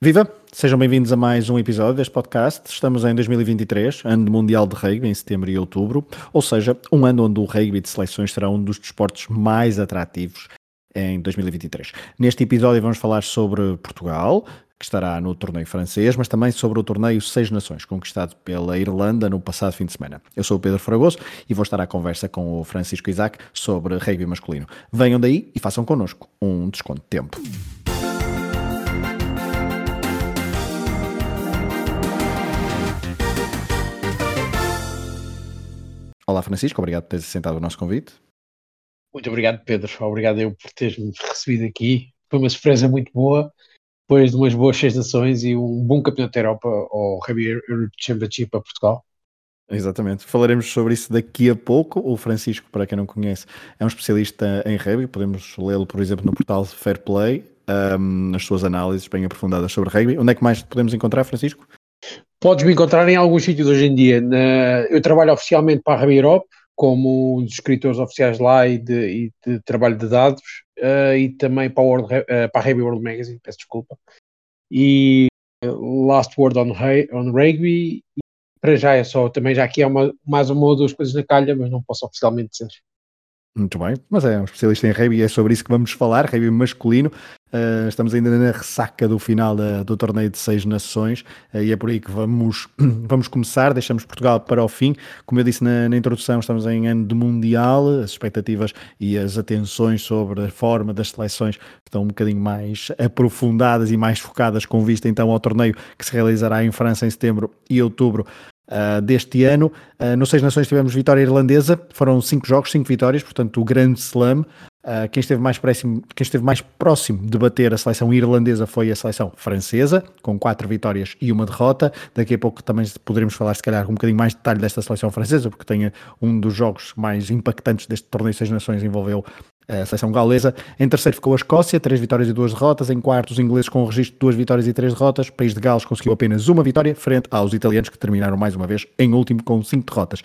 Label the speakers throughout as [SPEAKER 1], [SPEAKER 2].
[SPEAKER 1] Viva! Sejam bem-vindos a mais um episódio deste podcast. Estamos em 2023, ano mundial de rugby, em setembro e outubro, ou seja, um ano onde o rugby de seleções será um dos desportos mais atrativos em 2023. Neste episódio vamos falar sobre Portugal, que estará no torneio francês, mas também sobre o torneio Seis Nações, conquistado pela Irlanda no passado fim de semana. Eu sou o Pedro Fragoso e vou estar à conversa com o Francisco Isaac sobre rugby masculino. Venham daí e façam connosco um desconto de tempo. Olá, Francisco, obrigado por teres aceitado o nosso convite.
[SPEAKER 2] Muito obrigado, Pedro. Obrigado eu por teres-me recebido aqui. Foi uma surpresa muito boa, depois de umas boas seis nações e um bom campeonato da Europa ao Rugby Europe Championship a Portugal.
[SPEAKER 1] Exatamente. Falaremos sobre isso daqui a pouco. O Francisco, para quem não conhece, é um especialista em rugby. Podemos lê-lo, por exemplo, no portal Fair Play, um, nas suas análises bem aprofundadas sobre rugby. Onde é que mais podemos encontrar, Francisco?
[SPEAKER 2] Podes me encontrar em alguns sítios hoje em dia. Na, eu trabalho oficialmente para a Europe, como um dos escritores oficiais lá e de, e de trabalho de dados, uh, e também para, World, uh, para a Rugby World Magazine, peço desculpa. E Last Word on, on Rugby, e para já é só, também já aqui é uma, mais uma ou duas coisas na calha, mas não posso oficialmente dizer.
[SPEAKER 1] Muito bem, mas é um especialista em rugby e é sobre isso que vamos falar, rugby masculino. Uh, estamos ainda na ressaca do final da, do torneio de seis nações uh, e é por aí que vamos, vamos começar. Deixamos Portugal para o fim. Como eu disse na, na, introdução, estamos em ano de Mundial. As expectativas e as atenções sobre a forma das seleções estão um bocadinho mais aprofundadas e mais focadas com vista então ao torneio que se realizará em França em setembro e outubro uh, deste ano. Uh, no Seis Nações tivemos vitória irlandesa, foram cinco jogos, cinco vitórias, portanto o grande slam. Uh, quem, esteve mais próximo, quem esteve mais próximo de bater a seleção irlandesa foi a seleção francesa, com quatro vitórias e uma derrota. Daqui a pouco também poderemos falar, se calhar, um bocadinho mais de detalhe desta seleção francesa, porque tem um dos jogos mais impactantes deste torneio Seis Nações envolveu a seleção galesa. Em terceiro ficou a Escócia, três vitórias e duas derrotas. Em quarto, os ingleses com o registro de duas vitórias e três derrotas. O país de Gales conseguiu apenas uma vitória, frente aos italianos que terminaram mais uma vez em último com cinco derrotas.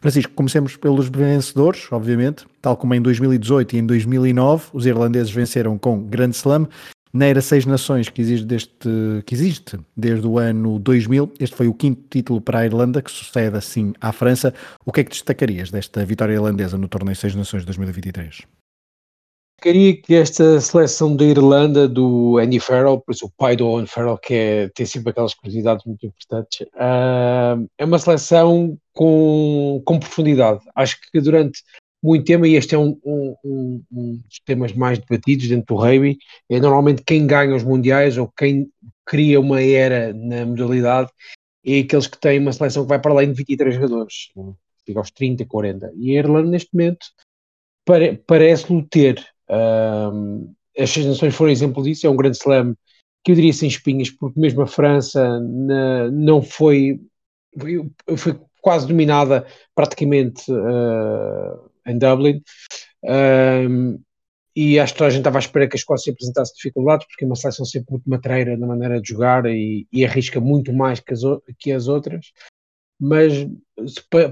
[SPEAKER 1] Francisco, comecemos pelos vencedores, obviamente. Tal como em 2018 e em 2009, os irlandeses venceram com Grand Slam na Era Seis Nações, que existe, deste, que existe desde o ano 2000, este foi o quinto título para a Irlanda, que sucede assim à França. O que é que destacarias desta vitória irlandesa no Torneio Seis Nações de 2023?
[SPEAKER 2] Queria que esta seleção da Irlanda, do Andy Farrell, por isso o pai do Owen Farrell, que é, tem sempre aquelas curiosidades muito importantes, uh, é uma seleção com, com profundidade. Acho que durante muito tempo, e este é um, um, um, um, dos temas mais debatidos dentro do rugby, é normalmente quem ganha os mundiais ou quem cria uma era na modalidade é aqueles que têm uma seleção que vai para além de 23 jogadores, fica aos 30, 40. E a Irlanda, neste momento, pare, parece-lhe ter. As seis nações foram exemplo disso, é um grande slam que eu diria sem espinhas, porque mesmo a França na, não foi, foi, foi quase dominada praticamente uh, em Dublin. E acho que toda a gente estava à espera que a Escócia apresentasse dificuldades, porque é uma seleção sempre muito matreira na maneira de jogar e, e arrisca muito mais que as, que as outras. Mas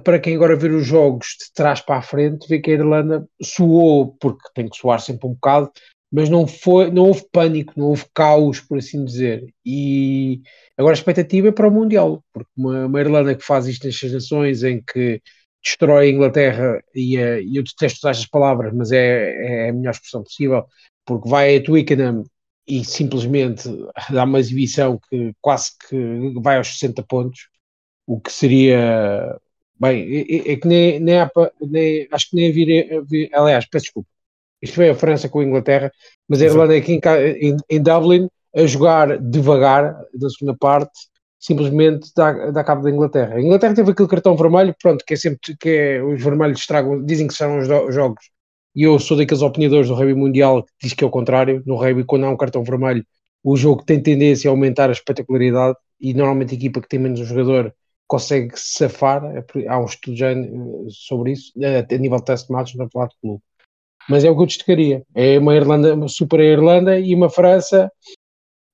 [SPEAKER 2] para quem agora ver os jogos de trás para a frente, vê que a Irlanda suou, porque tem que suar sempre um bocado, mas não, foi, não houve pânico, não houve caos, por assim dizer. E agora a expectativa é para o Mundial, porque uma, uma Irlanda que faz isto nas nações, em que destrói a Inglaterra, e, uh, eu detesto estas palavras, mas é, é a melhor expressão possível, porque vai a Twickenham e simplesmente dá uma exibição que quase que vai aos 60 pontos, o que seria. Bem, é, é que nem, nem, há, nem, acho que nem havia. Aliás, peço desculpa. Isto foi a França com a Inglaterra, mas a Irlanda aqui em, em, em Dublin a jogar devagar na segunda parte simplesmente dá, dá cabo da Inglaterra. A Inglaterra teve aquele cartão vermelho, pronto, que é sempre que é, os vermelhos estragam, dizem que são os, jogos. E eu sou daqueles opinadores do rugby mundial que diz que é o contrário. No rugby, quando há um cartão vermelho, o jogo tem tendência a aumentar a espetacularidade e normalmente a equipa que tem menos um jogador consegue safar. É há um estudo já eh, sobre isso, eh, a nível de test match, não falar de clube. Mas é o que eu destacaria. É uma Irlanda, uma super Irlanda e uma França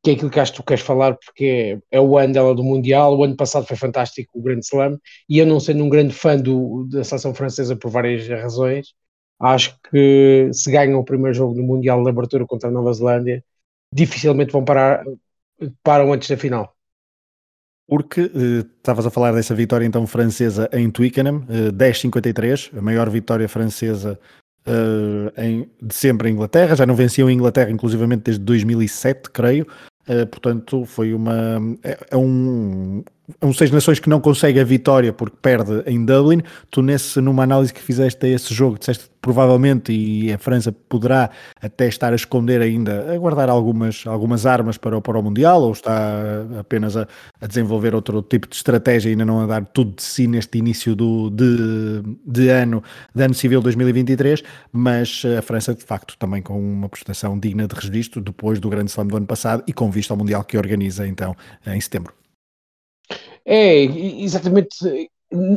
[SPEAKER 2] que é aquilo que acho que tu queres falar, porque é, é o ano dela do Mundial. O ano passado foi fantástico, o Grande Slam, e eu não sendo um grande fã do, da seleção francesa por várias razões, acho que se ganham o primeiro jogo do Mundial de abertura contra a Nova Zelândia, dificilmente vão parar, param antes da final?
[SPEAKER 1] Porque estavas a falar dessa vitória então francesa em Twickenham, 10-53, a maior vitória francesa em, de sempre em Inglaterra, já não venciam em Inglaterra inclusivamente desde 2007, creio, Uh, portanto, foi uma. É, é um, um Seis Nações que não consegue a vitória porque perde em Dublin. Tu, nesse, numa análise que fizeste a esse jogo, disseste provavelmente, e a França poderá até estar a esconder ainda, a guardar algumas, algumas armas para, para o Mundial, ou está apenas a, a desenvolver outro tipo de estratégia e ainda não a dar tudo de si neste início do, de, de ano, de ano civil 2023, mas a França, de facto, também com uma prestação digna de registro depois do grande slam do ano passado e com vista ao Mundial que organiza então em setembro.
[SPEAKER 2] É, exatamente.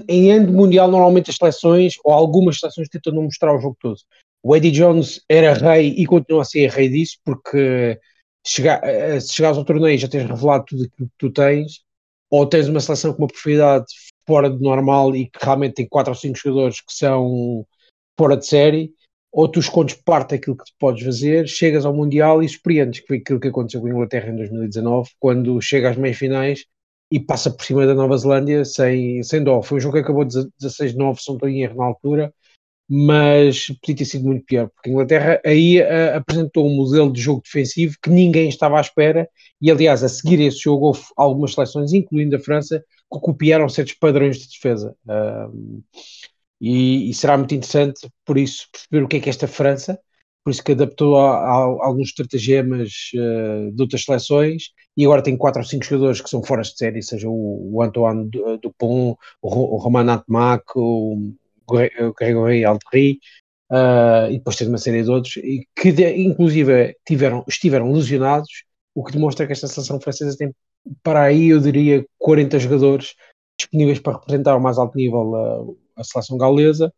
[SPEAKER 2] Em ano mundial, normalmente as seleções, ou algumas seleções, tentam não mostrar o jogo todo. O Eddie Jones era rei e continua a ser rei disso, porque chega, eh, se chegares ao torneio já tens revelado tudo aquilo que tu tens, ou tens uma seleção com uma profundidade fora de normal e que realmente tem 4 ou 5 jogadores que são fora de série, ou tu escondes parte daquilo que podes fazer, chegas ao Mundial e surpreendes, que foi aquilo que aconteceu com a Inglaterra em 2019, quando chega às meias finais e passa por cima da Nova Zelândia sem, sem dó. Foi um jogo que acabou 16-9, se não estou em erro na altura, mas podia ter sido muito pior, porque a Inglaterra aí uh, apresentou um modelo de jogo defensivo que ninguém estava à espera, e aliás, a seguir esse jogo houve algumas seleções, incluindo a França, que copiaram certos padrões de defesa. Uh, e, e, será muito interessante, por isso, perceber o que é que esta França, por isso que adaptou a, a, a alguns estratagemas uh, de outras seleções e agora tem quatro ou cinco jogadores que são fora de série, seja o, o Antoine Dupont, o, o Roman Atmac, o, o Gregory Aldry, uh, e depois tem uma série de outros, e que de, inclusive tiveram, estiveram lesionados, o que demonstra que esta seleção francesa tem para aí, eu diria, 40 jogadores disponíveis para representar ao mais alto nível a, a seleção gaulesa,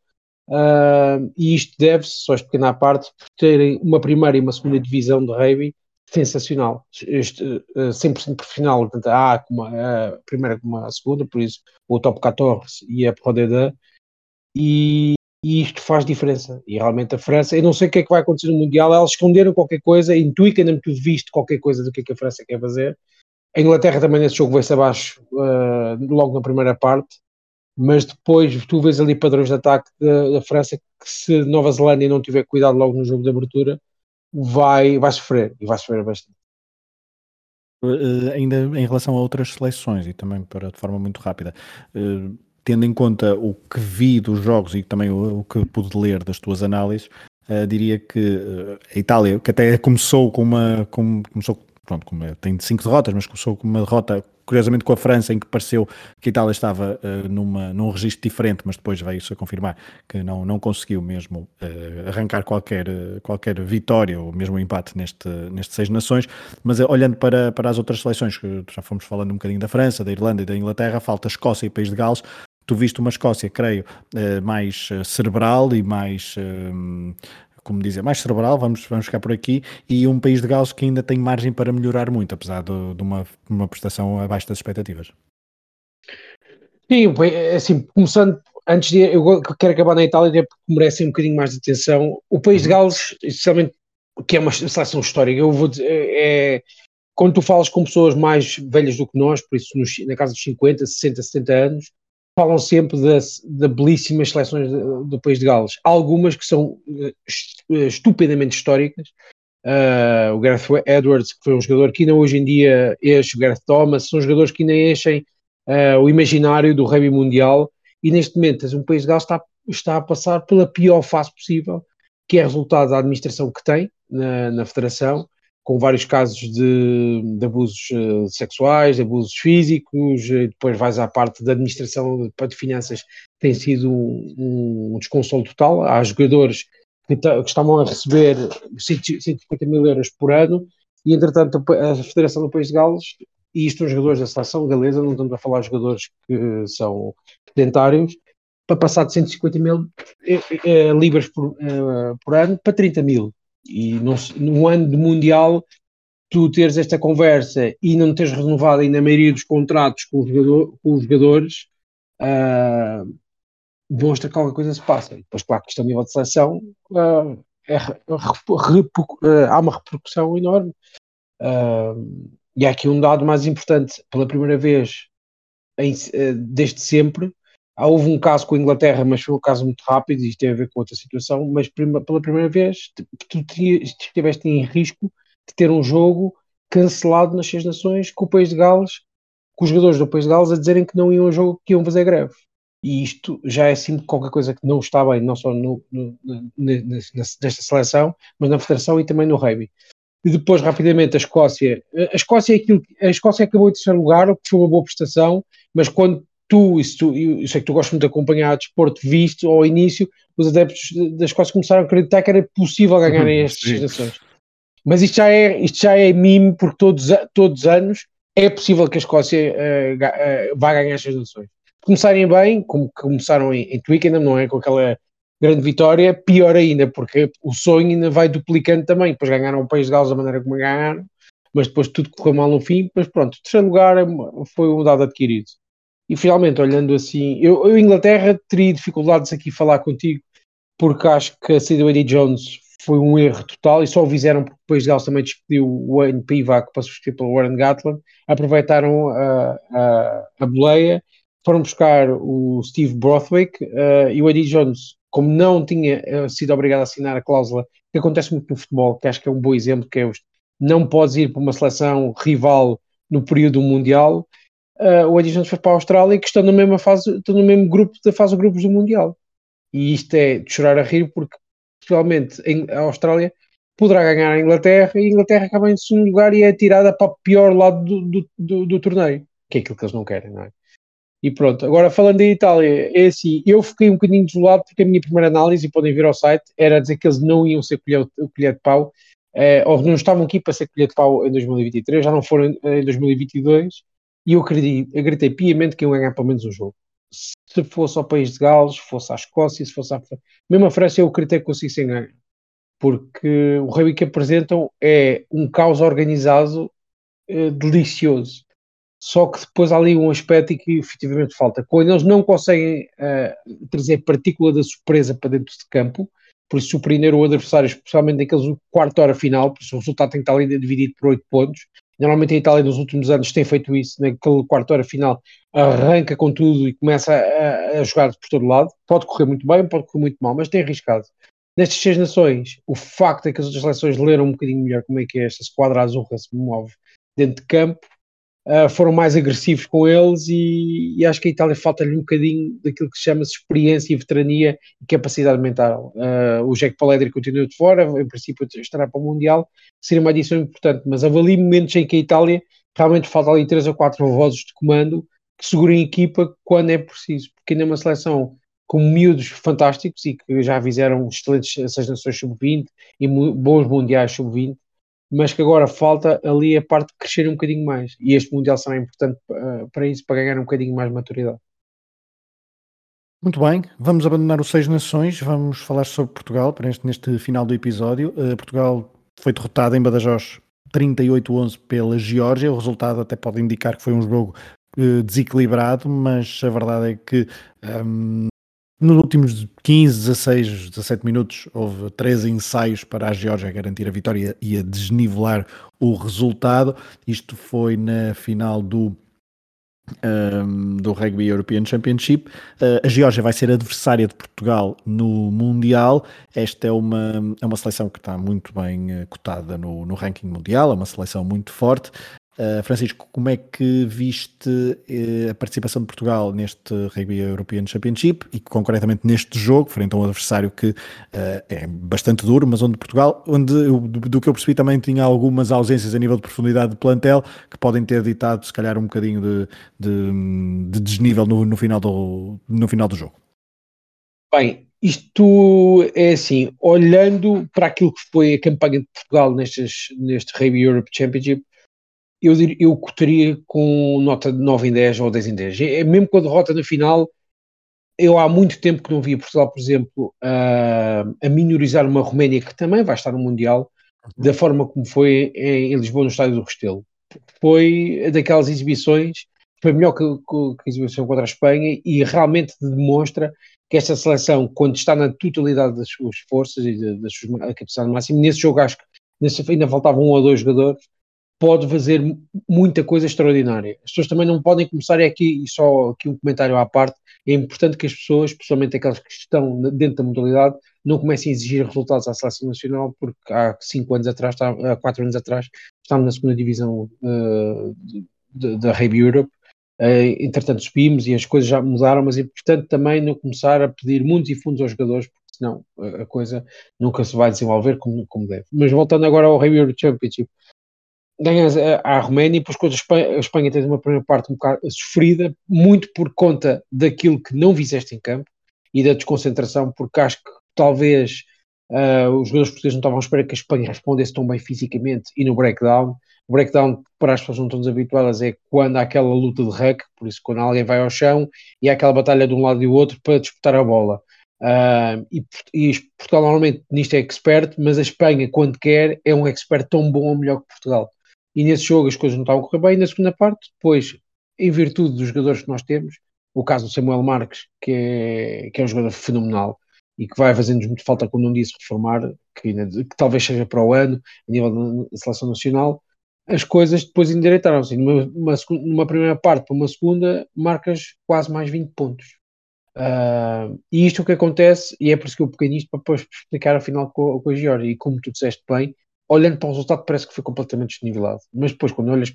[SPEAKER 2] Uh, e isto deve-se, só esta pequena parte, por terem uma primeira e uma segunda divisão de rugby sensacional. Este, uh, 100% profissional, tanto a A primeira como a segunda, por isso o top 14 e a Pro D2, e, e, isto faz diferença. E realmente a França, eu não sei o que é que vai acontecer no Mundial, elas esconderam qualquer coisa, intui que ainda tu viste qualquer coisa do que é que a França quer fazer. A Inglaterra também nesse jogo veio-se abaixo uh, logo na primeira parte, mas depois tu vês ali padrões de ataque da, da, França que se Nova Zelândia não tiver cuidado logo no jogo de abertura vai, vai sofrer e vai sofrer bastante.
[SPEAKER 1] Uh, ainda em relação a outras seleções e também para de forma muito rápida uh, tendo em conta o que vi dos jogos e também o, o que pude ler das tuas análises uh, diria que a Itália que até começou com uma com, começou pronto, como tem cinco derrotas, mas começou com uma derrota, curiosamente com a França, em que pareceu que a Itália estava uh, numa, num registro diferente, mas depois veio-se a confirmar que não, não conseguiu mesmo uh, arrancar qualquer, uh, qualquer vitória ou mesmo empate neste, neste Seis Nações. Mas olhando para, para as outras seleções, que já fomos falando um bocadinho da França, da Irlanda e da Inglaterra, falta Escócia e País de Gales. Tu viste uma Escócia, creio, mais cerebral e mais como dizer, mais cerebral, vamos, vamos ficar por aqui, e um país de Gales que ainda tem margem para melhorar muito, apesar de, de uma, uma prestação abaixo das expectativas.
[SPEAKER 2] Sim, assim, começando, antes de, eu quero acabar na Itália porque merece um bocadinho mais de atenção. O país de uhum. Gales, especialmente, que é uma seleção histórica, eu vou dizer, é, quando tu falas com pessoas mais velhas do que nós, por isso nos, na casa dos 50, 60, 70 anos, falam sempre das, da belíssimas seleções do país de Gales. Algumas que são uh, estupendamente históricas. Uh, o Gareth Edwards, que foi um jogador que ainda hoje em dia enche, o Gareth Thomas, são jogadores que ainda enchem uh, o imaginário do rugby mundial. E neste momento, um país de Gales está, está a passar pela pior fase possível, que é resultado da administração que tem na, na federação com vários casos de, de abusos uh, sexuais, de abusos físicos, e depois vais à parte da administração de, finanças, tem sido um, um desconsolo total. Há jogadores que, que estavam a receber 150 mil euros por ano, e entretanto a Federação do País de Gales, e isto os jogadores da seleção galesa, não estamos a falar de jogadores que são sedentários, para passar de 150 mil eh, eh, libras por, por ano para 30 mil e num, ano de Mundial, tu teres esta conversa e não teres renovado ainda a maioria dos contratos com os, jogador, com os jogadores, uh, demonstra que alguma coisa se passa. Depois, claro que isto a nível de seleção uh, é, uh, há uma repercussão enorme. e há aqui um dado mais importante, pela primeira vez em, desde sempre, houve um caso com a Inglaterra, mas foi um caso muito rápido, e isto tem a ver com outra situação, mas prima, pela primeira vez tu estiveste em risco de ter um jogo cancelado nas Seis Nações com o País de Gales, com os jogadores do País de Gales a dizerem que não iam ao jogo, que iam fazer greve. E isto já é assim qualquer coisa que não está bem, não só no, no, nesta seleção, mas na federação e também no rugby. E depois, rapidamente, a Escócia. A Escócia, é aquilo, a Escócia acabou em terceiro lugar, o que foi uma boa prestação, mas quando tu, isso tu, eu sei que tu gostas muito de acompanhar o desporto, visto ao início, os adeptos da Escócia começaram a acreditar que era possível ganharem estas gerações. Mas isto já é, isto já é mime, porque todos, todos os anos é possível que a Escócia uh, uh, vá ganhar estas nações. Começarem bem, como começaram em, em Twickenham, não é? Com aquela grande vitória, pior ainda, porque o sonho ainda vai duplicando também. Depois ganharam o País de Gales da maneira como ganharam, mas depois tudo correu mal no fim. Mas pronto, o terceiro lugar é foi um dado adquirido. E finalmente, olhando assim, eu, eu Inglaterra teria dificuldades aqui falar contigo, porque acho que a saída do Eddie Jones foi um erro total e só o fizeram porque depois Gales também despediu o Wayne Pivac para substituir pelo Warren Gatland, aproveitaram a, a, a boleia, foram buscar o Steve Brothwick uh, e o Eddie Jones, como não tinha sido obrigado a assinar a cláusula, que acontece muito no futebol, que acho que é um bom exemplo, que é os, não podes ir para uma seleção rival no período mundial, uh, o Jones foi para a Austrália, que estão na mesma fase, estão no mesmo grupo da fase de grupos do Mundial. E isto é de chorar a rir, porque possivelmente a Austrália poderá ganhar a Inglaterra e a Inglaterra acaba em segundo lugar e é tirada para o pior lado do, do, do, do torneio, que é aquilo que eles não querem, não é? E pronto, agora falando da Itália, é assim, eu fiquei um bocadinho desolado porque a minha primeira análise, e podem vir ao site, era dizer que eles não iam ser colher, colher de pau, eh, ou não estavam aqui para ser colher de pau em 2023, já não foram em 2022, e eu acreditei, acreditei piamente que iam ganhar pelo menos um jogo. Se fosse ao País de Gales, se fosse à Escócia, se fosse à mesmo a França, eu acreditei que conseguissem ganhar. Porque o rugby que apresentam é um caos organizado eh, delicioso. Só que depois há ali um aspecto que efetivamente falta. Quando eles não conseguem uh, trazer partícula da surpresa para dentro de campo, por isso surpreender o adversário, especialmente naqueles quarto hora final, por isso o resultado tem que estar ali dividido por oito pontos, Normalmente a Itália nos últimos anos tem feito isso, naquele quarto hora final arranca com tudo e começa a, a, jogar por todo lado. Pode correr muito bem, pode correr muito mal, mas tem arriscado. Nestas seis nações, o facto é que as outras seleções leram um bocadinho melhor como é que é esta esquadra azul se move dentro de campo, uh, foram mais agressivos com eles e, e acho que a Itália falta-lhe um bocadinho daquilo que se chama -se experiência e veterania e capacidade mental. Uh, o Jack Paledri continua de fora, em princípio estará para o Mundial, seria uma adição importante, mas avalio momentos em que a Itália realmente falta ali três ou quatro vozes de comando que segurem a equipa quando é preciso, porque ainda é uma seleção com miúdos fantásticos e que já fizeram excelentes seis nações sub-20 e bons mundiais sub-20 mas que agora falta ali a parte de crescer um bocadinho mais. E este Mundial será importante uh, para isso, para ganhar um bocadinho mais maturidade.
[SPEAKER 1] Muito bem, vamos abandonar os Seis Nações, vamos falar sobre Portugal para este, neste final do episódio. Uh, Portugal foi derrotado em Badajoz 38-11 pela Geórgia, o resultado até pode indicar que foi um jogo uh, desequilibrado, mas a verdade é que um, nos últimos 15, 16, 17 minutos houve 13 ensaios para a Geórgia garantir a vitória e a desnivelar o resultado. Isto foi na final do um, do Rugby European Championship. Uh, a Geórgia vai ser adversária de Portugal no Mundial. Esta é uma, é uma seleção que está muito bem uh, cotada no, no ranking mundial, é uma seleção muito forte. Uh, Francisco, como é que viste uh, a participação de Portugal neste Rugby European Championship e concretamente neste jogo, frente a um adversário que uh, é bastante duro, mas onde Portugal, onde do, que eu percebi também tinha algumas ausências a nível de profundidade de plantel que podem ter ditado se calhar um bocadinho de, de, de desnível no, no, final do, no final do jogo?
[SPEAKER 2] Bem, isto é assim, olhando para aquilo que foi a campanha de Portugal nestes, neste Rugby Europe Championship, eu, eu cotaria com nota de 9 em 10 ou 10 em 10. É, mesmo com a derrota na final, eu há muito tempo que não via Portugal, por exemplo, a, a minorizar uma Roménia que também vai estar no Mundial, uhum. da forma como foi em, em, Lisboa, no estádio do Restelo. Foi daquelas exibições, foi melhor que, que, que a exibição contra a Espanha e realmente demonstra que esta seleção, quando está na totalidade das suas forças e das suas capacidades máximas, nesse jogo acho que nesse, ainda faltavam um ou dois jogadores, pode fazer muita coisa extraordinária. As pessoas também não podem começar, é aqui, e só aqui um comentário à parte, é importante que as pessoas, especialmente aquelas que estão dentro da modalidade, não comecem a exigir resultados à seleção nacional, porque há cinco anos atrás, há quatro anos atrás, estávamos na segunda divisão uh, da Rugby Europe, uh, entretanto subimos e as coisas já mudaram, mas é importante também não começar a pedir muitos e fundos aos jogadores, porque senão a coisa nunca se vai desenvolver como, como deve. Mas voltando agora ao Rugby Europe Championship, ganhas a, Roménia e depois quando a Espanha, a Espanha teve uma primeira parte um bocado sofrida, muito por conta daquilo que não fizeste em campo e da desconcentração, porque acho que talvez uh, os jogadores portugueses não estavam à espera que a Espanha respondesse tão bem fisicamente e no breakdown. O breakdown, para as pessoas não estão desabituadas, é quando há aquela luta de rec, por isso quando alguém vai ao chão e há aquela batalha de um lado e do outro para disputar a bola. Uh, e, e, Portugal normalmente nisto é expert, mas a Espanha, quando quer, é um expert tão bom ou melhor que Portugal e nesse jogo as coisas não estavam a correr bem. E na segunda parte, depois, em virtude dos jogadores que nós temos, o caso do Samuel Marques, que é, que é um jogador fenomenal e que vai fazendo-nos muito falta, como não disse, reformar, que, que, talvez seja para o ano, a nível da seleção nacional, as coisas depois endireitaram-se. Numa, numa, primeira parte para uma segunda, marcas quase mais 20 pontos. Uh, e isto é o que acontece, e é por isso que eu peguei nisto para depois explicar a final com, com a Georgia. E como tu disseste bem, olhando para o resultado parece que foi completamente desnivelado. Mas depois, quando olhas,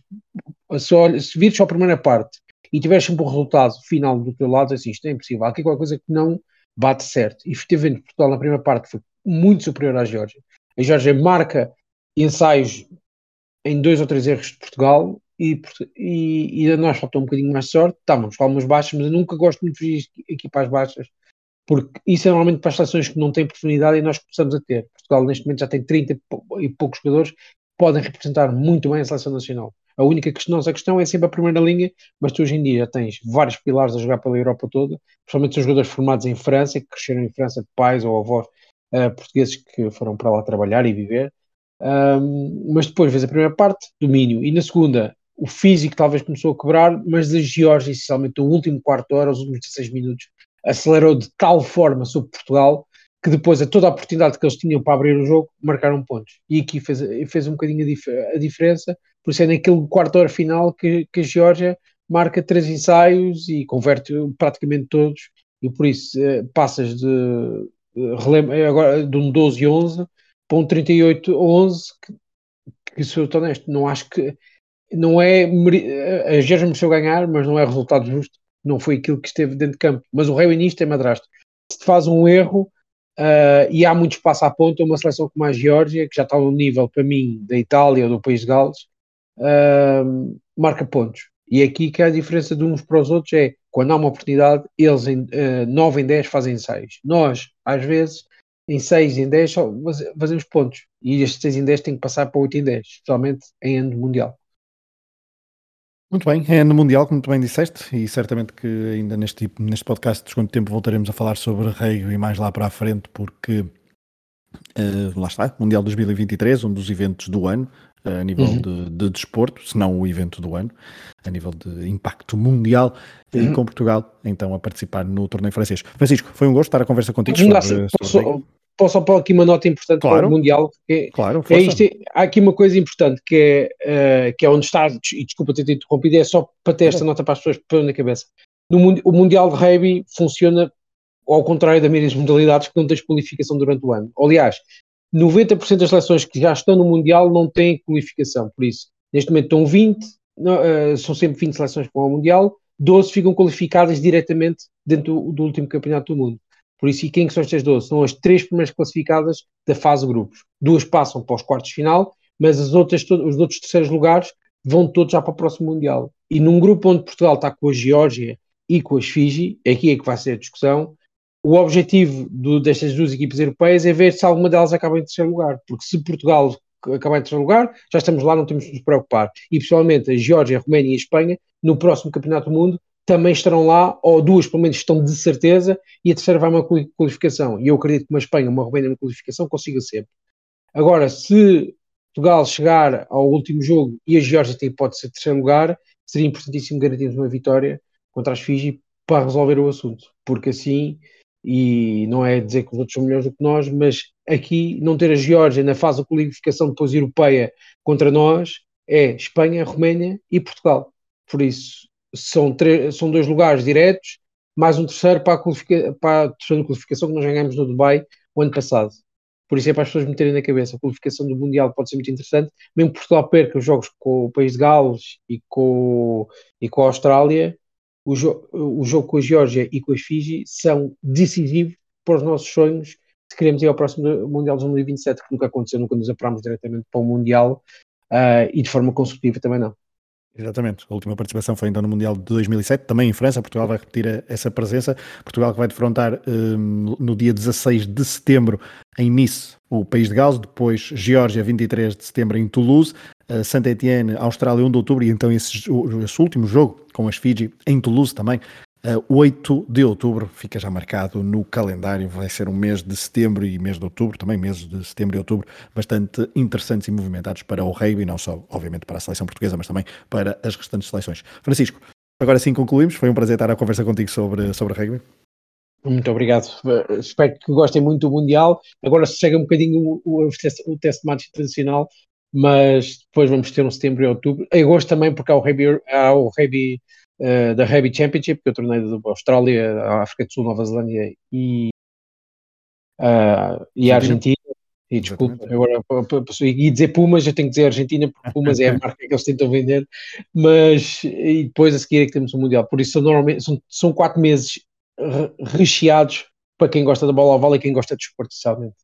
[SPEAKER 2] se, se vires só a primeira parte e tiveres sempre o resultado final do teu lado, assim, isto é impossível. Há aqui qualquer coisa que não bate certo. E vendo Portugal na primeira parte foi muito superior à Geórgia. A Geórgia marca ensaios em dois ou três erros de Portugal e, e, e a nós faltou um bocadinho mais de sorte. Estamos com algumas baixas, mas eu nunca gosto muito de equipas baixas porque isso é normalmente para as seleções que não têm profundidade e nós começamos a ter. Portugal neste momento já tem 30 e poucos jogadores que podem representar muito bem a seleção nacional. A única questão, a questão é sempre a primeira linha, mas tu hoje em dia já tens vários pilares a jogar pela Europa toda, principalmente os jogadores formados em França, que cresceram em França de pais ou avós uh, portugueses que foram para lá trabalhar e viver. Um, mas depois vês a primeira parte, domínio, e na segunda, o físico talvez começou a quebrar, mas a Geórgia, essencialmente, o último quarto de hora, os últimos 16 minutos, acelerou de tal forma sobre Portugal que depois a toda a oportunidade que eles tinham para abrir o jogo, marcaram pontos. E aqui fez, fez um bocadinho a, dif a diferença, por isso é naquele quarto hora final que, que a Geórgia marca três ensaios e converte praticamente todos, e por isso eh, passas de, eh, agora, de um 12 11 para um 38 11 que, que se eu estou honesto, não acho que não é a Geórgia mereceu ganhar, mas não é resultado justo não foi aquilo que esteve dentro de campo. Mas o rei nisto é madrasto. Se te faz um erro uh, e há muito espaço à ponta, uma seleção como a Geórgia, que já está no nível, para mim, da Itália ou do País de Gales, uh, marca pontos. E aqui que a diferença de uns para os outros é, quando há uma oportunidade, eles em uh, ah, 9 em 10 fazem 6. Nós, às vezes, em 6 em 10 só fazemos pontos. E estes 6 em 10 têm que passar para 8 em 10, especialmente em ano mundial.
[SPEAKER 1] Muito bem, é no Mundial, como tu bem disseste, e certamente que ainda neste, neste podcast de quanto tempo voltaremos a falar sobre Reio e mais lá para a frente, porque uh, lá está, Mundial 2023, um dos eventos do ano, uh, a nível uhum. de, de, desporto, se não o evento do ano, a nível de impacto mundial, uhum. e com Portugal, então, a participar no torneio francês. Francisco, foi um gosto estar a conversa contigo.
[SPEAKER 2] Sobre, sobre posso só pôr aqui uma nota importante claro. para o Mundial. Que é,
[SPEAKER 1] claro, é
[SPEAKER 2] isto, há aqui uma coisa importante que é, uh, que é onde está, e desculpa ter te interrompido, é só para ter esta nota para as pessoas pôr na cabeça. No, o Mundial de Rugby funciona ao contrário da maioria das modalidades que não tens qualificação durante o ano. Aliás, 90% das seleções que já estão no Mundial não têm qualificação, por isso, neste momento estão 20, não, uh, são sempre 20 seleções para o Mundial, 12 ficam qualificadas diretamente dentro do, do último campeonato do mundo. Por isso, e quem que são estas 12? São as três primeiras classificadas da fase de grupos. Duas passam para os quartos de final, mas as outras, os outros terceiros lugares vão todos já para o próximo Mundial. E num grupo onde Portugal está com a Geórgia e com as Fiji, aqui é que vai ser a discussão, o objetivo do, destas duas equipas europeias é ver se alguma delas acaba em terceiro lugar, porque se Portugal acabar em terceiro lugar, já estamos lá, não temos de nos preocupar. E pessoalmente a Geórgia, a Roménia e a Espanha, no próximo Campeonato do Mundo, também estarão lá, ou duas pelo menos estão de certeza, e a terceira vai uma qualificação. E eu acredito que uma Espanha, uma Romênia, uma qualificação consiga sempre. Agora, se Portugal chegar ao último jogo e a Geórgia tem hipótese de terceiro lugar, seria importantíssimo garantirmos uma vitória contra as Fiji para resolver o assunto, porque assim, e não é dizer que os outros são melhores do que nós, mas aqui não ter a Geórgia na fase da qualificação depois europeia contra nós é Espanha, Roménia e Portugal. Por isso, são, são dois lugares diretos, mais um terceiro para a, para a terceira qualificação que nós ganhamos no Dubai o ano passado. Por isso é para as pessoas meterem na cabeça. A qualificação do Mundial pode ser muito interessante. Mesmo Portugal perca os jogos com o País de Gales e com, e com a Austrália, o, jo o jogo com a Geórgia e com as Fiji são decisivos para os nossos sonhos se queremos ir ao próximo Mundial de 2027, que nunca aconteceu, nunca nos apurámos diretamente para o Mundial uh, e de forma consecutiva também não.
[SPEAKER 1] Exatamente, a última participação foi então no Mundial de 2007, também em França. Portugal vai repetir essa presença. Portugal que vai defrontar um, no dia 16 de setembro em Nice, o país de Gales, depois Geórgia, 23 de setembro em Toulouse, uh, Saint-Étienne, Austrália, 1 de outubro, e então esse, esse último jogo com as Fiji em Toulouse também, 8 de outubro fica já marcado no calendário, vai ser um mês de setembro e mês de outubro, também meses de setembro e outubro, bastante interessantes e movimentados para o rugby, não só, obviamente, para a seleção portuguesa, mas também para as restantes seleções. Francisco, agora sim concluímos, foi um prazer estar a conversa contigo sobre, sobre rugby.
[SPEAKER 2] Muito obrigado. Espero que gostem muito do Mundial. Agora chega um bocadinho o, o, o teste match internacional, mas depois vamos ter um setembro e outubro. Em agosto também, porque há o rugby, há o rugby uh, da Rugby Championship, que é o torneio da Austrália, África do Sul, Nova Zelândia e, uh, e a Argentina. E desculpa, agora e dizer Pumas, eu tenho que dizer Argentina, porque Pumas é a marca que eles tentam vender, mas e depois a seguir é que temos o Mundial. Por isso, normalmente são, são quatro meses recheados para quem gosta da bola oval e quem gosta de esporte, especialmente.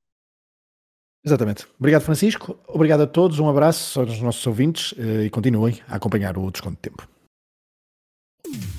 [SPEAKER 1] Exatamente. Obrigado, Francisco. Obrigado a todos. Um abraço aos nossos ouvintes eh, e continuem a acompanhar o Desconto de Tempo. Mm-hmm.